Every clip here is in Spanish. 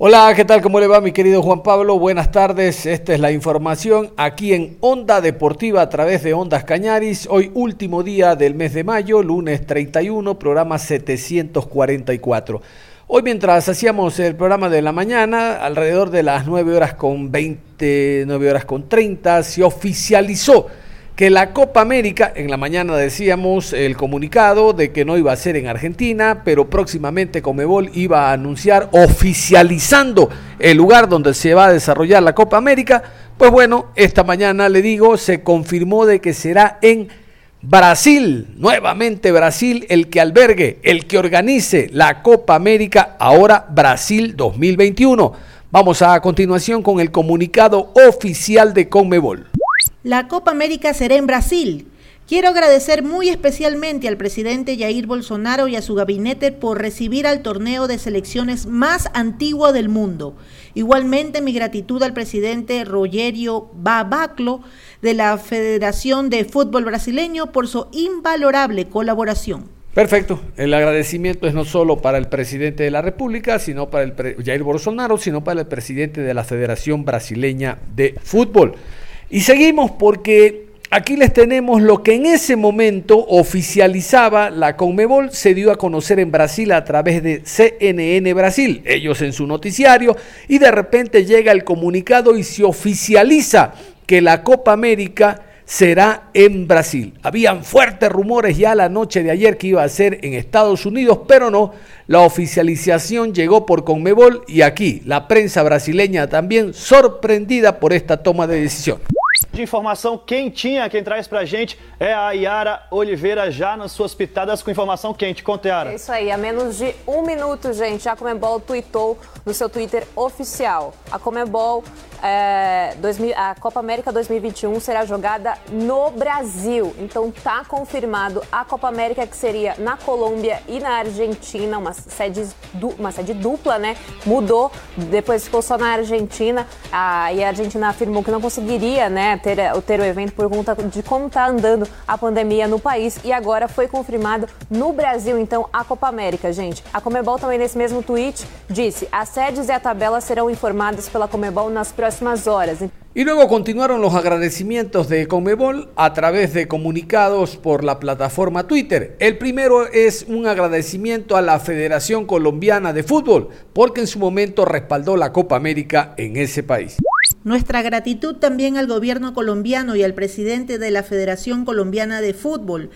Hola, ¿qué tal? ¿Cómo le va mi querido Juan Pablo? Buenas tardes, esta es la información aquí en Onda Deportiva a través de Ondas Cañaris. Hoy último día del mes de mayo, lunes 31, programa 744. Hoy mientras hacíamos el programa de la mañana, alrededor de las 9 horas con 20, 9 horas con 30, se oficializó que la Copa América, en la mañana decíamos el comunicado de que no iba a ser en Argentina, pero próximamente Comebol iba a anunciar oficializando el lugar donde se va a desarrollar la Copa América. Pues bueno, esta mañana le digo, se confirmó de que será en Brasil, nuevamente Brasil, el que albergue, el que organice la Copa América, ahora Brasil 2021. Vamos a continuación con el comunicado oficial de Conmebol. La Copa América será en Brasil. Quiero agradecer muy especialmente al presidente Jair Bolsonaro y a su gabinete por recibir al torneo de selecciones más antiguo del mundo. Igualmente mi gratitud al presidente Rogerio Babaclo de la Federación de Fútbol Brasileño por su invalorable colaboración. Perfecto. El agradecimiento es no solo para el presidente de la República, sino para el Jair Bolsonaro, sino para el presidente de la Federación Brasileña de Fútbol. Y seguimos porque aquí les tenemos lo que en ese momento oficializaba la Conmebol, se dio a conocer en Brasil a través de CNN Brasil, ellos en su noticiario, y de repente llega el comunicado y se oficializa que la Copa América será en Brasil. Habían fuertes rumores ya la noche de ayer que iba a ser en Estados Unidos, pero no. La oficialización llegó por Conmebol y aquí la prensa brasileña también sorprendida por esta toma de decisión. De informação quentinha, quem traz pra gente é a Yara Oliveira já nas suas pitadas com informação quente. Conta, É Yara. isso aí, há menos de um minuto, gente, a Comebol tweetou no seu Twitter oficial. A Comebol, é, 2000 a Copa América 2021 será jogada no Brasil. Então tá confirmado a Copa América que seria na Colômbia e na Argentina, uma sede, uma sede dupla, né? Mudou, depois ficou só na Argentina. A, e a Argentina afirmou que não conseguiria, né, ter, ter o evento por conta de como tá andando a pandemia no país. E agora foi confirmado no Brasil, então, a Copa América, gente. A Comebol também nesse mesmo tweet disse: as sedes e a tabela serão informadas pela Comebol nas próximas horas. Y luego continuaron los agradecimientos de Conmebol a través de comunicados por la plataforma Twitter. El primero es un agradecimiento a la Federación Colombiana de Fútbol, porque en su momento respaldó la Copa América en ese país. Nuestra gratitud también al gobierno colombiano y al presidente de la Federación Colombiana de Fútbol,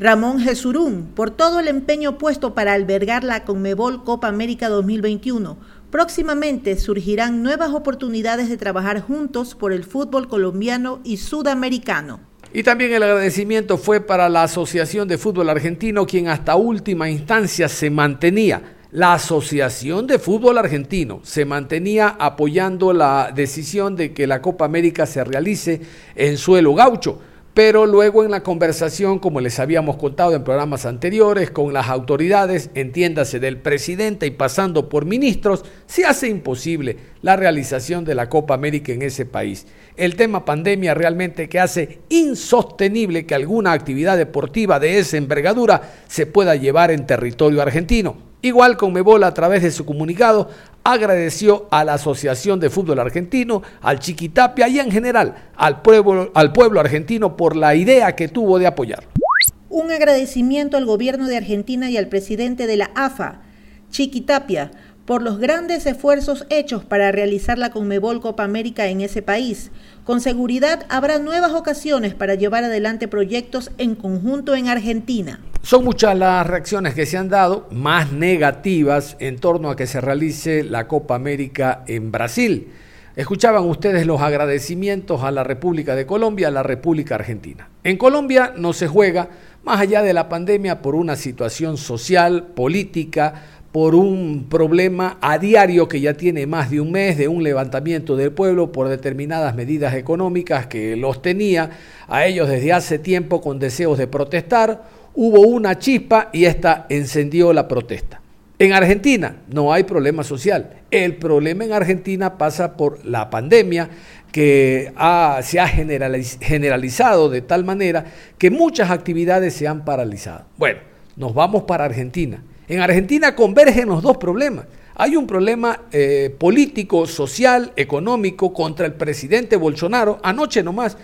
Ramón Jesurún, por todo el empeño puesto para albergar la Conmebol Copa América 2021. Próximamente surgirán nuevas oportunidades de trabajar juntos por el fútbol colombiano y sudamericano. Y también el agradecimiento fue para la Asociación de Fútbol Argentino, quien hasta última instancia se mantenía. La Asociación de Fútbol Argentino se mantenía apoyando la decisión de que la Copa América se realice en suelo gaucho. Pero luego en la conversación, como les habíamos contado en programas anteriores, con las autoridades, entiéndase del presidente y pasando por ministros, se hace imposible la realización de la Copa América en ese país. El tema pandemia realmente que hace insostenible que alguna actividad deportiva de esa envergadura se pueda llevar en territorio argentino. Igual Conmebol a través de su comunicado agradeció a la Asociación de Fútbol Argentino, al Chiquitapia y en general al pueblo, al pueblo argentino por la idea que tuvo de apoyar. Un agradecimiento al gobierno de Argentina y al presidente de la AFA, Chiquitapia, por los grandes esfuerzos hechos para realizar la Conmebol Copa América en ese país. Con seguridad habrá nuevas ocasiones para llevar adelante proyectos en conjunto en Argentina. Son muchas las reacciones que se han dado, más negativas, en torno a que se realice la Copa América en Brasil. Escuchaban ustedes los agradecimientos a la República de Colombia, a la República Argentina. En Colombia no se juega, más allá de la pandemia, por una situación social, política, por un problema a diario que ya tiene más de un mes de un levantamiento del pueblo por determinadas medidas económicas que los tenía a ellos desde hace tiempo con deseos de protestar. Hubo una chispa y esta encendió la protesta. En Argentina no hay problema social. El problema en Argentina pasa por la pandemia que se ha generalizado de tal manera que muchas actividades se han paralizado. Bueno, nos vamos para Argentina. En Argentina convergen los dos problemas. Hay un problema eh, político, social, económico contra el presidente Bolsonaro. Anoche nomás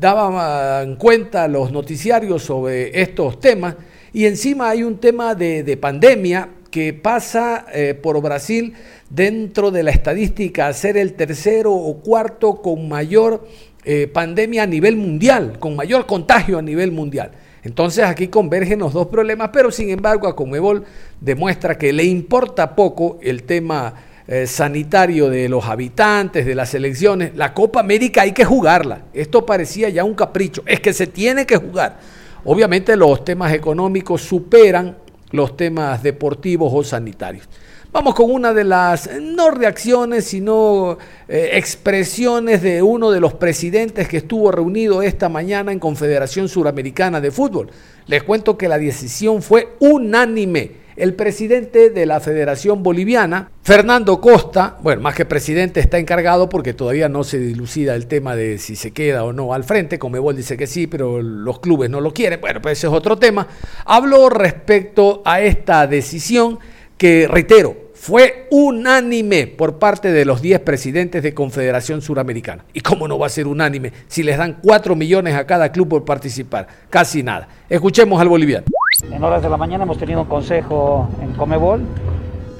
daban cuenta los noticiarios sobre estos temas y encima hay un tema de, pandemia que pasa eh, por Brasil dentro de la estadística a ser el tercero o cuarto con mayor eh, pandemia a nivel mundial, con mayor contagio a nivel mundial. Entonces aquí convergen los dos problemas, pero sin embargo a Comebol demuestra que le importa poco el tema eh, sanitario de los habitantes, de las elecciones. La Copa América hay que jugarla. Esto parecía ya un capricho. Es que se tiene que jugar. Obviamente los temas económicos superan los temas deportivos o sanitarios. Vamos con una de las, no reacciones, sino eh, expresiones de uno de los presidentes que estuvo reunido esta mañana en Confederación Suramericana de Fútbol. Les cuento que la decisión fue unánime. El presidente de la Federación Boliviana, Fernando Costa, bueno, más que presidente está encargado porque todavía no se dilucida el tema de si se queda o no al frente. Comebol dice que sí, pero los clubes no lo quieren. Bueno, pues ese es otro tema. Habló respecto a esta decisión que, reitero, fue unánime por parte de los 10 presidentes de Confederación Suramericana. ¿Y cómo no va a ser unánime si les dan 4 millones a cada club por participar? Casi nada. Escuchemos al boliviano. En horas de la mañana hemos tenido un consejo en Comebol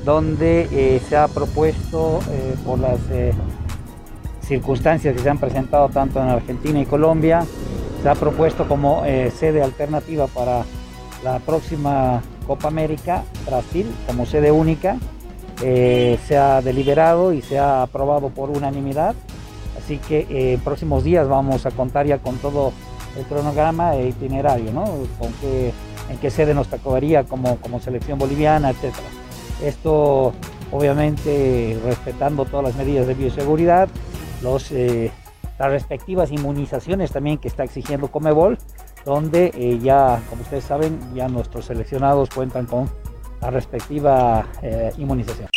donde eh, se ha propuesto eh, por las eh, circunstancias que se han presentado tanto en Argentina y Colombia, se ha propuesto como sede alternativa para la próxima Copa América, Brasil como sede única, eh, se ha deliberado y se ha aprobado por unanimidad. Así que eh, en próximos días vamos a contar ya con todo el cronograma e itinerario, ¿no? Con qué, en qué sede nos tocaría como, como selección boliviana, etc. Esto obviamente respetando todas las medidas de bioseguridad, los, eh, las respectivas inmunizaciones también que está exigiendo Comebol donde eh, ya, como ustedes saben, ya nuestros seleccionados cuentan con la respectiva eh, inmunización.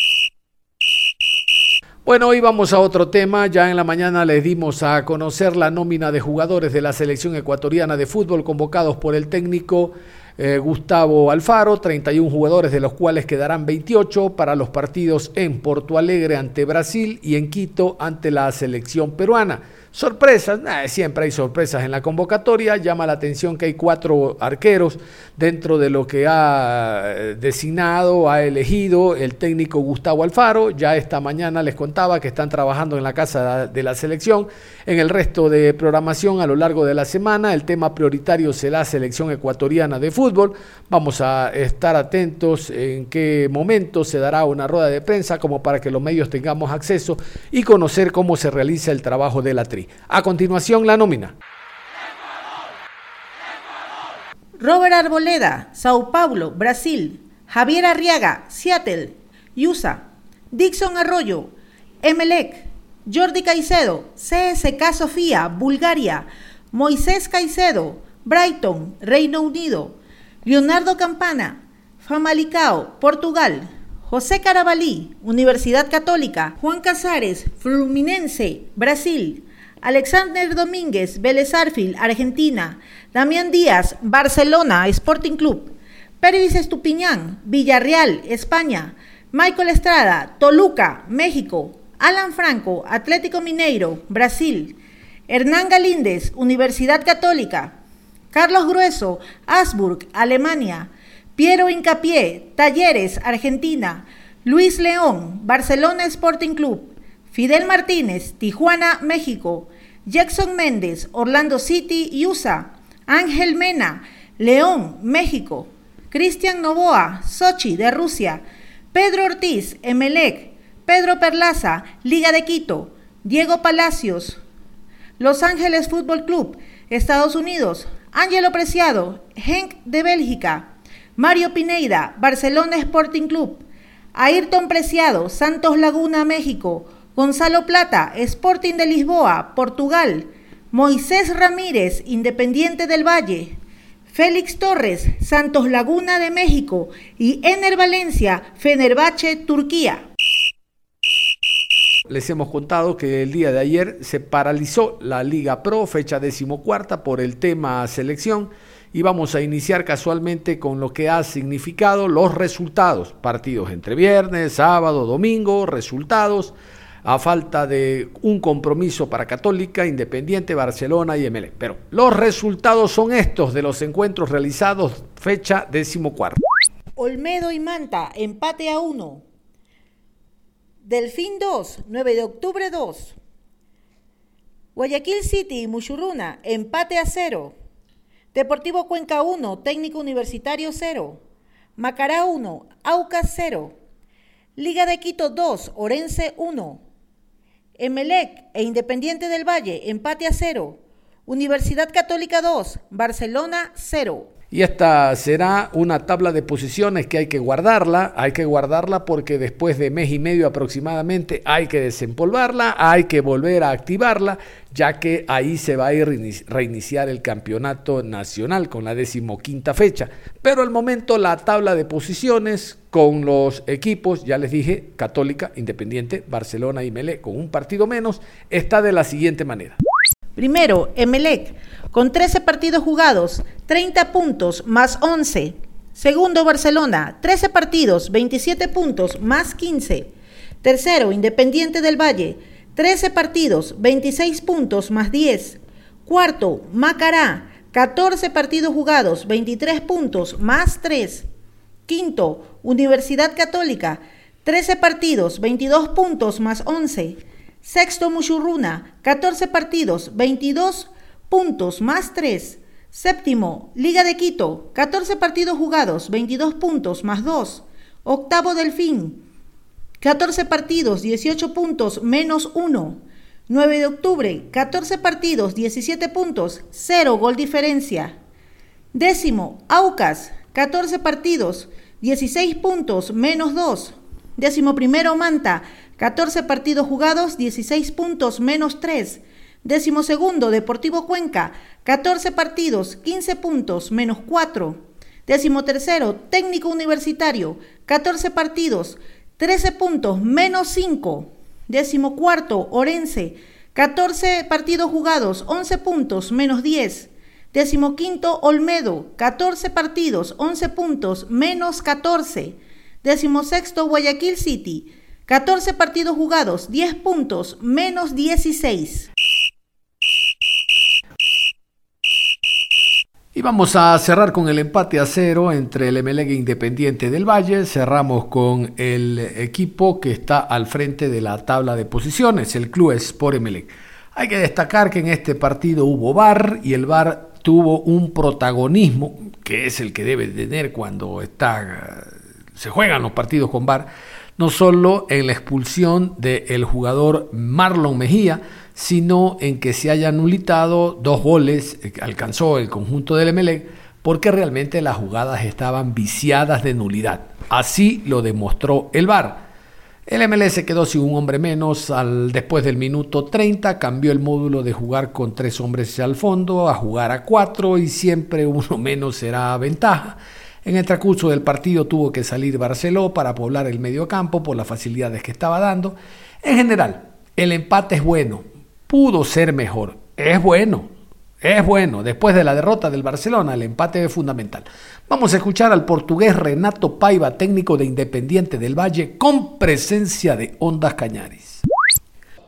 Bueno, hoy vamos a otro tema. Ya en la mañana les dimos a conocer la nómina de jugadores de la selección ecuatoriana de fútbol convocados por el técnico eh, Gustavo Alfaro, 31 jugadores de los cuales quedarán 28 para los partidos en Porto Alegre ante Brasil y en Quito ante la selección peruana. Sorpresas, siempre hay sorpresas en la convocatoria. Llama la atención que hay cuatro arqueros dentro de lo que ha eh, designado, ha elegido el técnico Gustavo Alfaro. Ya esta mañana les contaba que están trabajando en la casa de la selección. En el resto de programación a lo largo de la semana, el tema prioritario será la selección ecuatoriana de fútbol. Vamos a estar atentos en qué momento se dará una rueda de prensa como para que los medios tengamos acceso y conocer cómo se realiza el trabajo de la tri. A continuación, la nómina. Robert Arboleda, Sao Paulo, Brasil. Javier Arriaga, Seattle, USA. Dixon Arroyo, Emelec. Jordi Caicedo, CSK Sofía, Bulgaria. Moisés Caicedo, Brighton, Reino Unido. Leonardo Campana, Famalicao, Portugal. José Carabalí, Universidad Católica. Juan Casares, Fluminense, Brasil. Alexander Domínguez, Vélez Argentina. Damián Díaz, Barcelona, Sporting Club. Pérez Estupiñán, Villarreal, España. Michael Estrada, Toluca, México. Alan Franco, Atlético Mineiro, Brasil. Hernán Galíndez, Universidad Católica. Carlos Grueso, Asburg, Alemania. Piero Incapié, Talleres, Argentina. Luis León, Barcelona Sporting Club. Fidel Martínez, Tijuana, México. Jackson Méndez, Orlando City, USA. Ángel Mena, León, México. Cristian Novoa, Sochi, de Rusia. Pedro Ortiz, Emelec. Pedro Perlaza, Liga de Quito. Diego Palacios, Los Ángeles Fútbol Club, Estados Unidos, Ángelo Preciado, Henk de Bélgica, Mario Pineida, Barcelona Sporting Club, Ayrton Preciado, Santos Laguna, México, Gonzalo Plata, Sporting de Lisboa, Portugal, Moisés Ramírez, Independiente del Valle, Félix Torres, Santos Laguna de México. Y Ener Valencia, Fenerbahce, Turquía. Les hemos contado que el día de ayer se paralizó la Liga Pro, fecha decimocuarta, por el tema selección. Y vamos a iniciar casualmente con lo que ha significado los resultados. Partidos entre viernes, sábado, domingo, resultados a falta de un compromiso para Católica, Independiente, Barcelona y ML. Pero los resultados son estos de los encuentros realizados fecha decimocuarta. Olmedo y Manta, empate a uno. Delfín 2, 9 de octubre 2. Guayaquil City y Muchurruna, empate a cero. Deportivo Cuenca 1, Técnico Universitario 0. Macará 1, Aucas 0. Liga de Quito 2, Orense 1. Emelec e Independiente del Valle, empate a cero. Universidad Católica 2, Barcelona 0. Y esta será una tabla de posiciones que hay que guardarla, hay que guardarla porque después de mes y medio aproximadamente hay que desempolvarla, hay que volver a activarla, ya que ahí se va a ir reiniciar el campeonato nacional con la decimoquinta fecha. Pero al momento la tabla de posiciones con los equipos, ya les dije, Católica, Independiente, Barcelona y Melé, con un partido menos, está de la siguiente manera. Primero, Emelec, con 13 partidos jugados, 30 puntos más 11. Segundo, Barcelona, 13 partidos, 27 puntos más 15. Tercero, Independiente del Valle, 13 partidos, 26 puntos más 10. Cuarto, Macará, 14 partidos jugados, 23 puntos más 3. Quinto, Universidad Católica, 13 partidos, 22 puntos más 11. Sexto Muchurruna, 14 partidos, 22 puntos más 3. Séptimo, Liga de Quito, 14 partidos jugados, 22 puntos más 2. Octavo Delfín, 14 partidos, 18 puntos menos 1. 9 de octubre, 14 partidos, 17 puntos, 0 gol diferencia. Décimo, Aucas, 14 partidos, 16 puntos menos 2. Décimo primero, Manta, 14 partidos jugados, 16 puntos menos 3. Décimo segundo, Deportivo Cuenca, 14 partidos, 15 puntos menos 4. Décimo tercero, Técnico Universitario, 14 partidos, 13 puntos menos 5. Décimo cuarto, Orense, 14 partidos jugados, 11 puntos menos 10. Décimo quinto, Olmedo, 14 partidos, 11 puntos menos 14. Décimo sexto, Guayaquil City, 14 partidos jugados, 10 puntos, menos 16. Y vamos a cerrar con el empate a cero entre el MLG Independiente del Valle. Cerramos con el equipo que está al frente de la tabla de posiciones, el Club Sport MLG. Hay que destacar que en este partido hubo VAR y el VAR tuvo un protagonismo que es el que debe tener cuando se juegan los partidos con VAR no solo en la expulsión del jugador Marlon Mejía, sino en que se hayan nulitado dos goles que alcanzó el conjunto del Emelec, porque realmente las jugadas estaban viciadas de nulidad. Así lo demostró el VAR. El MLE se quedó sin un hombre menos al, después del minuto 30, cambió el módulo de jugar con tres hombres al fondo a jugar a cuatro y siempre uno menos será ventaja. En el transcurso del partido tuvo que salir Barceló para poblar el medio campo por las facilidades que estaba dando. En general, el empate es bueno, pudo ser mejor, es bueno, es bueno. Después de la derrota del Barcelona, el empate es fundamental. Vamos a escuchar al portugués Renato Paiva, técnico de Independiente del Valle, con presencia de Ondas Cañaris.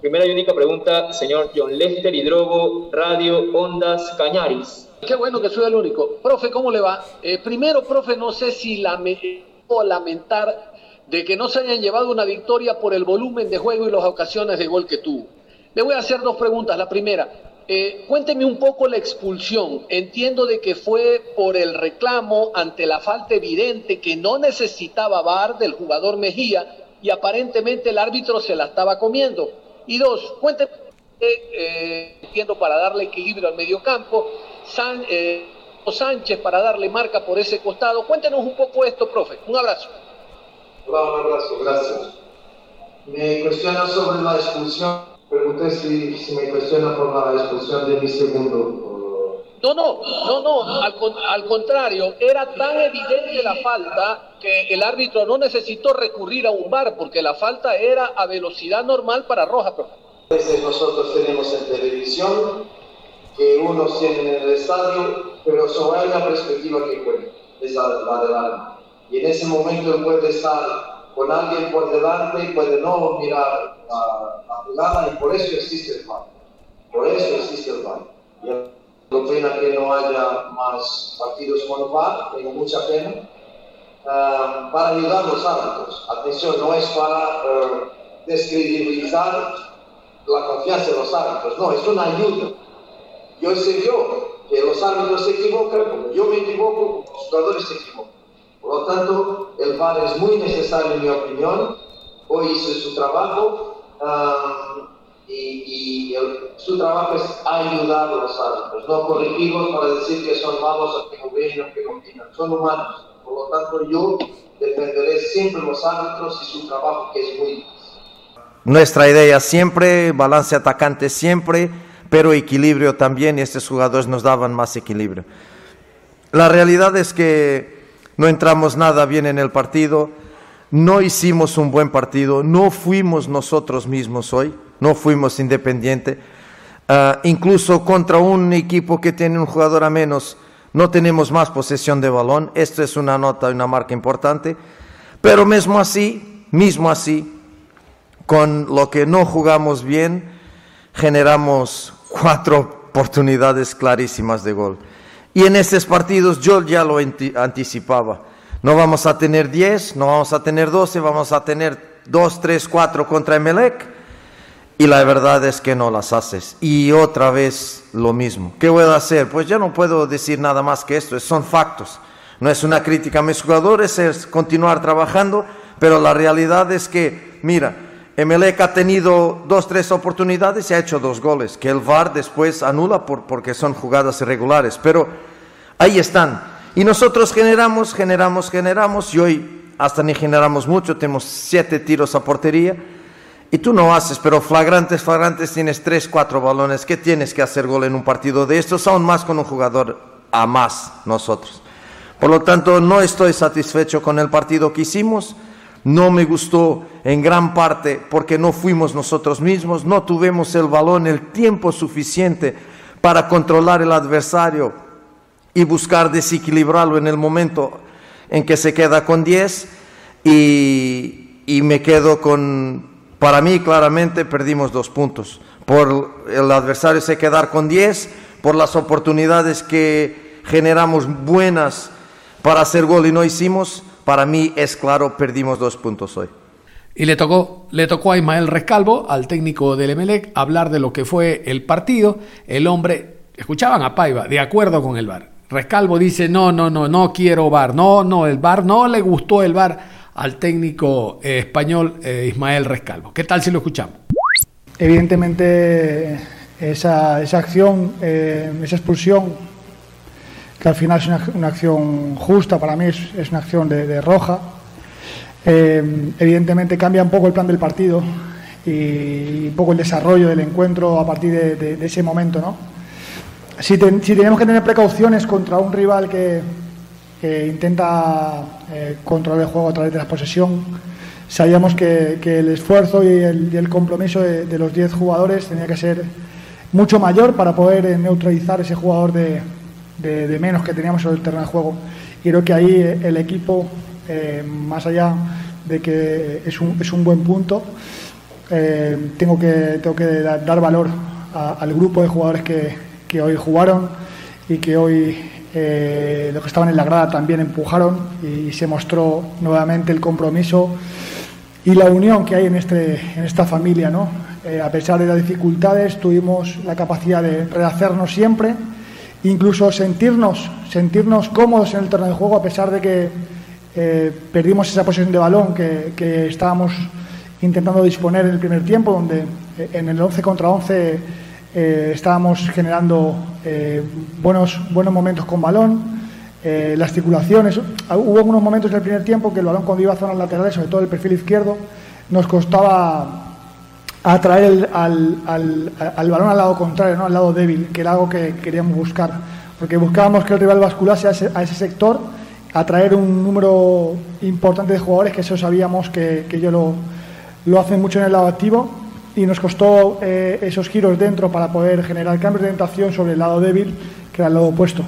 Primera y única pregunta, señor John Lester Hidrogo, Radio Ondas Cañaris. Qué bueno que soy el único. Profe, ¿cómo le va? Eh, primero, profe, no sé si lamentar de que no se hayan llevado una victoria por el volumen de juego y las ocasiones de gol que tuvo. Le voy a hacer dos preguntas. La primera, eh, cuénteme un poco la expulsión. Entiendo de que fue por el reclamo ante la falta evidente que no necesitaba VAR del jugador Mejía y aparentemente el árbitro se la estaba comiendo. Y dos, cuénteme, eh, entiendo, para darle equilibrio al mediocampo, San, eh, Sánchez para darle marca por ese costado. Cuéntenos un poco esto, profe. Un abrazo. Hola, un abrazo, gracias. Me cuestiona sobre la expulsión. Pregunté si, si me cuestiona por la expulsión de mi segundo. No, no, no, no, al, al, contrario, era tan evidente la falta que el árbitro no necesitó recurrir a un bar porque la falta era a velocidad normal para roja. Veces nosotros tenemos en televisión que unos tienen en el estadio, pero solo hay una perspectiva que cuenta, es la, la del alma. Y en ese momento él puede estar con alguien por delante y puede no mirar la, la jugada y por eso existe el VAR. Por eso existe el VAR. Y tengo pena que no haya más partidos con VAR, tengo mucha pena, uh, para ayudar a los árbitros. Atención, no es para uh, descredibilizar la confianza de los árbitros, no, es una ayuda. Yo sé yo que los árbitros se equivocan, como yo me equivoco, los jugadores se equivocan. Por lo tanto, el VAR es muy necesario en mi opinión. Hoy hice su trabajo. Um, y, y el, su trabajo es ayudar a los árbitros, no corregirlos para decir que son malos o que no ven o que no opinan, son humanos. Por lo tanto, yo defenderé siempre los árbitros y su trabajo que es muy difícil. Nuestra idea siempre, balance atacante siempre, pero equilibrio también y estos jugadores nos daban más equilibrio. La realidad es que no entramos nada bien en el partido, no hicimos un buen partido, no fuimos nosotros mismos hoy no fuimos independiente. Uh, incluso contra un equipo que tiene un jugador a menos, no tenemos más posesión de balón. Esto es una nota, una marca importante. Pero mismo así, mismo así, con lo que no jugamos bien, generamos cuatro oportunidades clarísimas de gol. Y en estos partidos yo ya lo anticipaba. No vamos a tener 10, no vamos a tener 12, vamos a tener 2, 3, 4 contra Emelec y la verdad es que no las haces. Y otra vez lo mismo. ¿Qué voy a hacer? Pues ya no puedo decir nada más que esto, son factos. No es una crítica a mis jugadores, es continuar trabajando, pero la realidad es que, mira, Emelec ha tenido dos, tres oportunidades y ha hecho dos goles, que el VAR después anula por, porque son jugadas irregulares, pero ahí están. Y nosotros generamos, generamos, generamos, y hoy hasta ni generamos mucho, tenemos siete tiros a portería y tú no haces, pero flagrantes, flagrantes, tienes tres, cuatro balones. ¿Qué tienes que hacer gol en un partido de estos? Aún más con un jugador a más nosotros. Por lo tanto, no estoy satisfecho con el partido que hicimos. No me gustó en gran parte porque no fuimos nosotros mismos, no tuvimos el balón el tiempo suficiente para controlar el adversario y buscar desequilibrarlo en el momento en que se queda con 10 y, y me quedo con, para mí, claramente, perdimos dos puntos. Por el adversario se quedar con 10, por las oportunidades que generamos buenas para hacer gol y no hicimos, para mí es claro, perdimos dos puntos hoy. Y le tocó, le tocó a Ismael Rescalvo, al técnico del Emelec, hablar de lo que fue el partido. El hombre, escuchaban a Paiva, de acuerdo con el VAR. Rescalvo dice, no, no, no, no quiero VAR, no, no, el VAR no le gustó el VAR al técnico eh, español eh, Ismael Rescalvo. ¿Qué tal si lo escuchamos? Evidentemente esa, esa acción, eh, esa expulsión, que al final es una, una acción justa, para mí es, es una acción de, de roja, evidentemente cambia un poco el plan del partido y un poco el desarrollo del encuentro a partir de, ese momento. ¿no? Si, ten, si tenemos que tener precauciones contra un rival que, que intenta eh, controlar el juego a través de la posesión. Sabíamos que, que el esfuerzo y el, y el compromiso de, de los 10 jugadores tenía que ser mucho mayor para poder eh, neutralizar ese jugador de, de, de, menos que teníamos sobre el terreno de juego. Y creo que ahí eh, el equipo, eh, más allá de que es un, es un buen punto, eh, tengo que, tengo que dar valor a, al grupo de jugadores que, que hoy jugaron y que hoy eh, los que estaban en la grada también empujaron y se mostró nuevamente el compromiso y la unión que hay en, este, en esta familia. ¿no? Eh, a pesar de las dificultades, tuvimos la capacidad de rehacernos siempre, incluso sentirnos, sentirnos cómodos en el terreno de juego, a pesar de que eh, perdimos esa posición de balón que, que estábamos intentando disponer en el primer tiempo, donde en el 11 contra 11 estábamos generando buenos, buenos momentos con balón, las circulaciones. Hubo algunos momentos en el primer tiempo que el balón cuando iba a zonas laterales, sobre todo el perfil izquierdo, nos costaba atraer al, al, balón al lado contrario, ¿no? al lado débil, que era algo que queríamos buscar, porque buscábamos que el rival basculase a ese, a ese sector, atraer un número importante de jugadores, que eso sabíamos que, que ellos lo, lo, hacen mucho en el lado activo, y nos costó eh, esos giros dentro para poder generar cambios de orientación sobre el lado débil, que era el lado opuesto.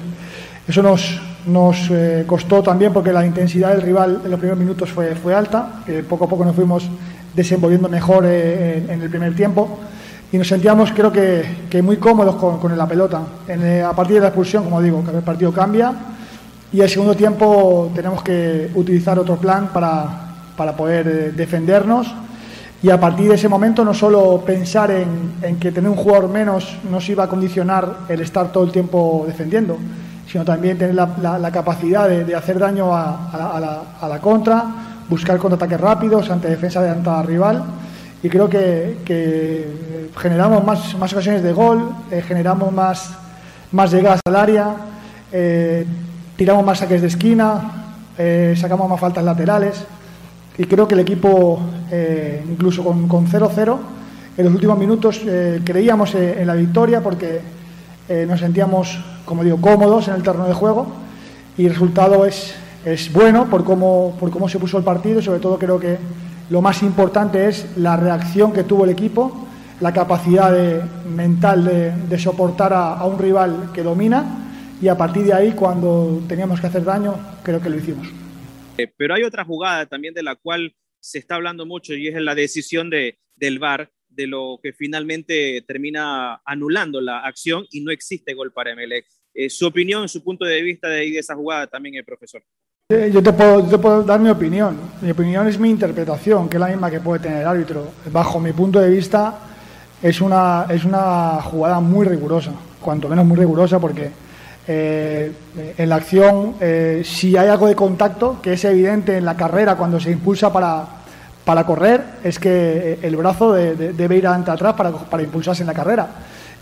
Eso nos, nos eh, costó también porque la intensidad del rival en los primeros minutos fue, fue alta, que poco a poco nos fuimos desenvolviendo mejor eh, en, el primer tiempo. Y nos sentíamos creo que, muy cómodos con, la pelota. Eh, a partir de la expulsión, como digo, que el partido cambia. Y el segundo tiempo tenemos que utilizar otro plan para, para poder eh, defendernos. Y a partir de ese momento no solo pensar en, que tener un jugador menos nos iba a condicionar el estar todo el tiempo defendiendo, sino también tener la, capacidad de, hacer daño a, la, a la contra buscar contraataques rápidos ante defensa de adelantada rival. Y creo que, generamos más, más, ocasiones de gol, eh, generamos más, más llegadas al área, eh, tiramos más saques de esquina, eh, sacamos más faltas laterales. Y creo que el equipo, incluso con 0-0, en los últimos minutos creíamos en la victoria porque nos sentíamos, como digo, cómodos en el terreno de juego. Y el resultado es es bueno por cómo, por cómo se puso el partido sobre todo creo que lo más importante es la reacción que tuvo el equipo, la capacidad mental de, soportar a, un rival que domina y a partir de ahí cuando teníamos que hacer daño creo que lo hicimos. Eh, pero hay otra jugada también de la cual se está hablando mucho y es la decisión de, del VAR de lo que finalmente termina anulando la acción y no existe gol para Emelec. Eh, su opinión, su punto de vista de, de esa jugada también, el profesor. Eh, yo te, puedo, dar mi opinión. Mi opinión es mi interpretación, que es la misma que puede tener el árbitro. Bajo mi punto de vista, es una, es una jugada muy rigurosa, cuanto menos muy rigurosa, porque eh, en la acción, eh, si hay algo de contacto, que es evidente en la carrera cuando se impulsa para, para correr, es que el brazo debe ir ante atrás para, impulsarse en la carrera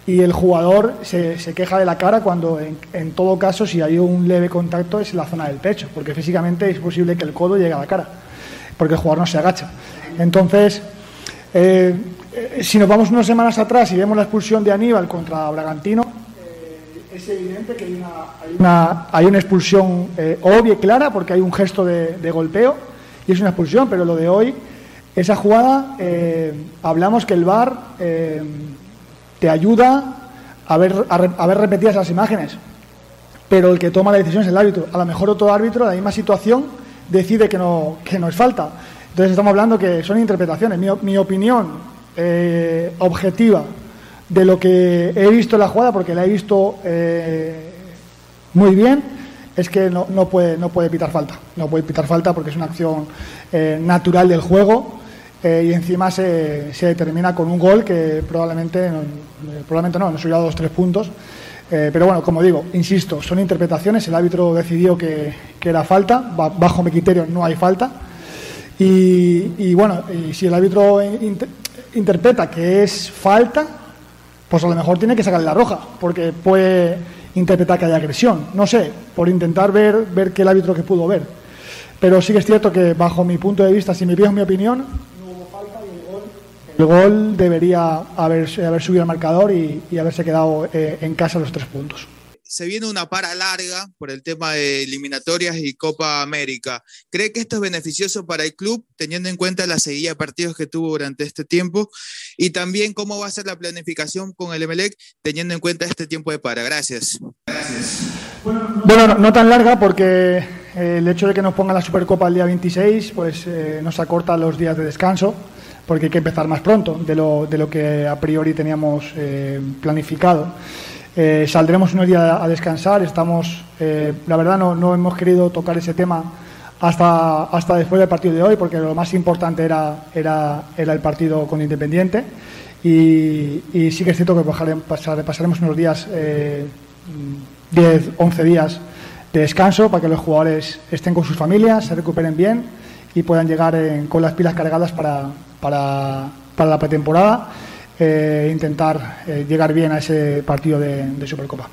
y el jugador se, queja de la cara cuando en, todo caso si hay un leve contacto es la zona del pecho, porque físicamente es posible que el codo llegue a la cara, porque el jugador no se agacha. Entonces, eh, eh, si nos vamos unas semanas atrás y vemos la expulsión de Aníbal contra Bragantino, eh, es evidente que hay una, hay una, expulsión obvia y clara, porque hay un gesto de, golpeo y es una expulsión, pero lo de hoy, esa jugada, hablamos que el VAR te ayuda a ver, a, ver repetidas las imágenes, pero el que toma la decisión es el árbitro. A lo mejor otro árbitro, en la misma situación, decide que no, que no es falta. Entonces estamos hablando que son interpretaciones. Mi, opinión eh, objetiva de lo que he visto en la jugada, porque la he visto eh, muy bien, es que no, no, puede, no puede pitar falta. No puede pitar falta porque es una acción eh, natural del juego eh, y encima se, se, determina con un gol que probablemente, no, probablemente no, nos hubiera dado dos tres puntos. Eh, pero bueno, como digo, insisto, son interpretaciones. El árbitro decidió que, que era falta, bajo mi criterio no hay falta. Y, y bueno, y si el árbitro interpreta que es falta, pues a lo mejor tiene que sacarle la roja, porque puede interpretar que hay agresión. No sé, por intentar ver, ver qué el árbitro que pudo ver. Pero sí que es cierto que, bajo mi punto de vista, si me pides mi opinión, el gol debería haber, haber subido al marcador y, haberse quedado eh, en casa los tres puntos. Se viene una para larga por el tema de eliminatorias y Copa América. ¿Cree que esto es beneficioso para el club, teniendo en cuenta la seguida de partidos que tuvo durante este tiempo? Y también cómo va a ser la planificación con el Emelec, teniendo en cuenta este tiempo de para. Gracias. Bueno, no, tan larga porque eh, el hecho de que nos pongan la Supercopa el día 26 pues, eh, nos acorta los días de descanso porque hay que empezar más pronto de lo, de lo que a priori teníamos eh, planificado. Eh, saldremos unos días a descansar, estamos, eh, la verdad no, no, hemos querido tocar ese tema hasta, hasta después del partido de hoy, porque lo más importante era, era, era el partido con Independiente. Y, y, sí que es cierto que pasaremos unos días, 10, 11 días de descanso para que los jugadores estén con sus familias, se recuperen bien y puedan llegar con las pilas cargadas para, para, la pretemporada. eh, intentar eh, llegar bien a ese partido de, Supercopa.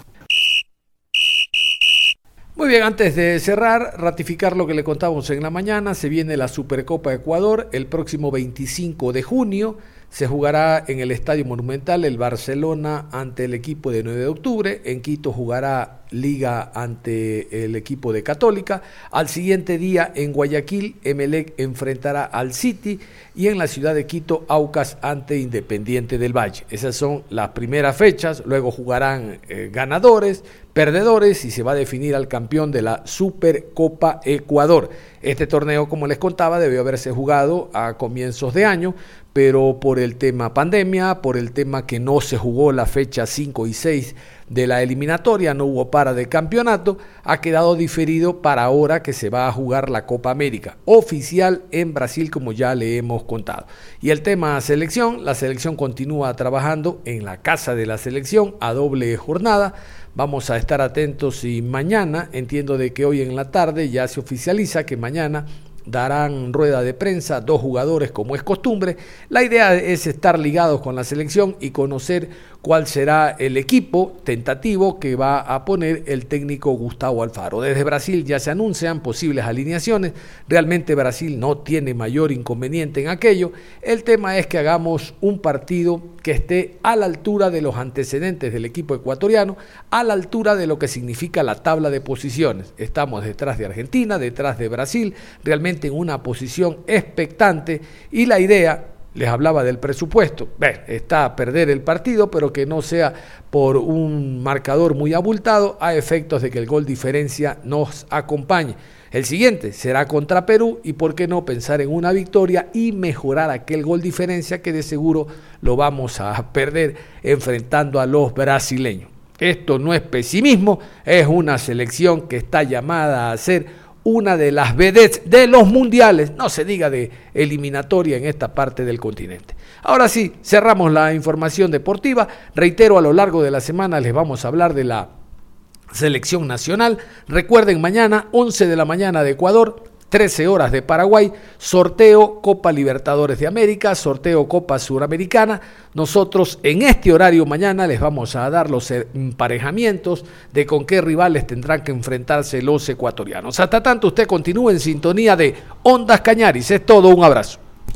Muy bien, antes de cerrar, ratificar lo que le contamos en la mañana, se viene la Supercopa Ecuador el próximo 25 de junio. Se jugará en el Estadio Monumental el Barcelona ante el equipo de 9 de octubre. En Quito jugará Liga ante el equipo de Católica. Al siguiente día en Guayaquil, Emelec enfrentará al City y en la ciudad de Quito, Aucas ante Independiente del Valle. Esas son las primeras fechas. Luego jugarán eh, ganadores, perdedores y se va a definir al campeón de la Supercopa Ecuador. Este torneo, como les contaba, debió haberse jugado a comienzos de año, pero por el tema pandemia, por el tema que no se jugó la fecha 5 y 6 de la eliminatoria, no hubo para de campeonato, ha quedado diferido para ahora que se va a jugar la Copa América, oficial en Brasil como ya le hemos contado. Y el tema selección, la selección continúa trabajando en la casa de la selección a doble jornada. Vamos a estar atentos y mañana, entiendo de que hoy en la tarde ya se oficializa que mañana darán rueda de prensa dos jugadores como es costumbre. La idea es estar ligados con la selección y conocer cuál será el equipo tentativo que va a poner el técnico Gustavo Alfaro. Desde Brasil ya se anuncian posibles alineaciones. Realmente Brasil no tiene mayor inconveniente en aquello. El tema es que hagamos un partido que esté a la altura de los antecedentes del equipo ecuatoriano, a la altura de lo que significa la tabla de posiciones. Estamos detrás de Argentina, detrás de Brasil, realmente en una posición expectante y la idea les hablaba del presupuesto. está a perder el partido, pero que no sea por un marcador muy abultado a efectos de que el gol diferencia nos acompañe. El siguiente será contra Perú y por qué no pensar en una victoria y mejorar aquel gol diferencia que de seguro lo vamos a perder enfrentando a los brasileños. Esto no es pesimismo, es una selección que está llamada a ser una de las vedettes de los mundiales, no se diga de eliminatoria en esta parte del continente. Ahora sí, cerramos la información deportiva. Reitero, a lo largo de la semana les vamos a hablar de la selección nacional. Recuerden, mañana, 11 de la mañana de Ecuador, 13 horas de Paraguay, sorteo Copa Libertadores de América, sorteo Copa Suramericana. Nosotros en este horario mañana les vamos a dar los emparejamientos de con qué rivales tendrán que enfrentarse los ecuatorianos. Hasta tanto usted continúe en sintonía de Ondas Cañaris. Es todo, un abrazo.